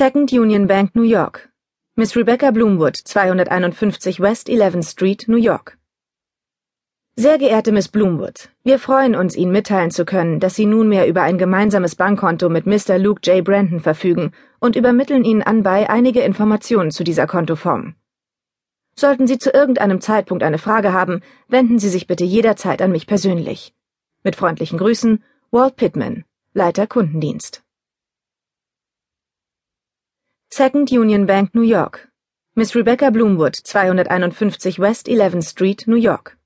Second Union Bank, New York. Miss Rebecca Bloomwood, 251 West 11th Street, New York. Sehr geehrte Miss Bloomwood, wir freuen uns, Ihnen mitteilen zu können, dass Sie nunmehr über ein gemeinsames Bankkonto mit Mr. Luke J. Brandon verfügen und übermitteln Ihnen anbei einige Informationen zu dieser Kontoform. Sollten Sie zu irgendeinem Zeitpunkt eine Frage haben, wenden Sie sich bitte jederzeit an mich persönlich. Mit freundlichen Grüßen, Walt Pittman, Leiter Kundendienst. Second Union Bank, New York. Miss Rebecca Bloomwood, 251 West 11th Street, New York.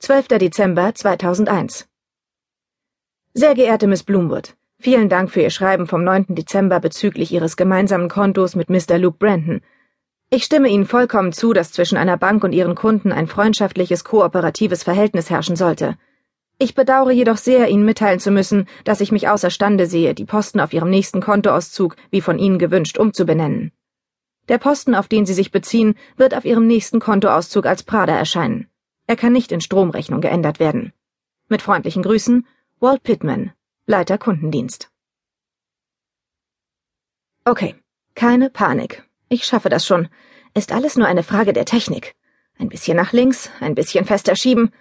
12. Dezember 2001. Sehr geehrte Miss Bloomwood, vielen Dank für Ihr Schreiben vom 9. Dezember bezüglich Ihres gemeinsamen Kontos mit Mr. Luke Brandon. Ich stimme Ihnen vollkommen zu, dass zwischen einer Bank und ihren Kunden ein freundschaftliches, kooperatives Verhältnis herrschen sollte. Ich bedauere jedoch sehr, Ihnen mitteilen zu müssen, dass ich mich außerstande sehe, die Posten auf Ihrem nächsten Kontoauszug wie von Ihnen gewünscht umzubenennen. Der Posten, auf den Sie sich beziehen, wird auf Ihrem nächsten Kontoauszug als Prada erscheinen. Er kann nicht in Stromrechnung geändert werden. Mit freundlichen Grüßen, Walt Pittman, Leiter Kundendienst. Okay, keine Panik. Ich schaffe das schon. Ist alles nur eine Frage der Technik. Ein bisschen nach links, ein bisschen fester schieben,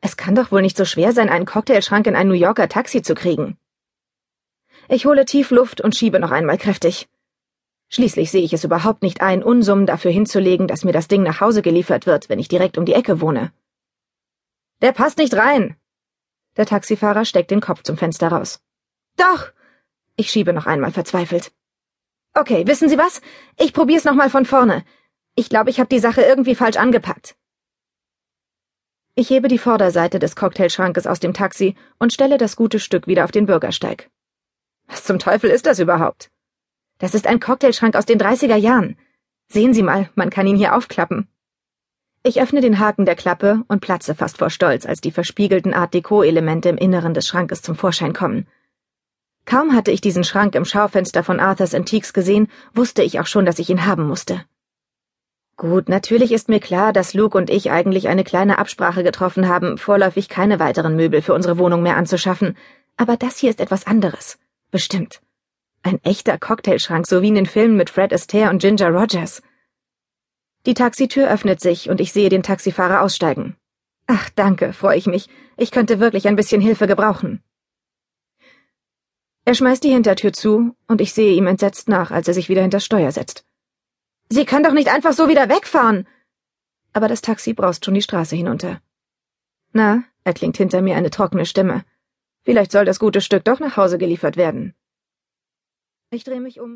es kann doch wohl nicht so schwer sein, einen Cocktailschrank in ein New Yorker Taxi zu kriegen. Ich hole tief Luft und schiebe noch einmal kräftig. Schließlich sehe ich es überhaupt nicht ein, Unsummen dafür hinzulegen, dass mir das Ding nach Hause geliefert wird, wenn ich direkt um die Ecke wohne. Der passt nicht rein. Der Taxifahrer steckt den Kopf zum Fenster raus. Doch! Ich schiebe noch einmal verzweifelt. Okay, wissen Sie was? Ich probier's noch mal von vorne. Ich glaube, ich habe die Sache irgendwie falsch angepackt. Ich hebe die Vorderseite des Cocktailschrankes aus dem Taxi und stelle das gute Stück wieder auf den Bürgersteig. Was zum Teufel ist das überhaupt? Das ist ein Cocktailschrank aus den 30er Jahren. Sehen Sie mal, man kann ihn hier aufklappen. Ich öffne den Haken der Klappe und platze fast vor Stolz, als die verspiegelten Art Deco-Elemente im Inneren des Schrankes zum Vorschein kommen. Kaum hatte ich diesen Schrank im Schaufenster von Arthurs Antiques gesehen, wusste ich auch schon, dass ich ihn haben musste. Gut, natürlich ist mir klar, dass Luke und ich eigentlich eine kleine Absprache getroffen haben, vorläufig keine weiteren Möbel für unsere Wohnung mehr anzuschaffen. Aber das hier ist etwas anderes. Bestimmt. Ein echter Cocktailschrank, so wie in den Filmen mit Fred Astaire und Ginger Rogers. Die Taxitür öffnet sich und ich sehe den Taxifahrer aussteigen. Ach, danke, freue ich mich. Ich könnte wirklich ein bisschen Hilfe gebrauchen. Er schmeißt die Hintertür zu und ich sehe ihm entsetzt nach, als er sich wieder hinter Steuer setzt. Sie kann doch nicht einfach so wieder wegfahren. Aber das Taxi braust schon die Straße hinunter. Na, erklingt hinter mir eine trockene Stimme. Vielleicht soll das gute Stück doch nach Hause geliefert werden. Ich drehe mich um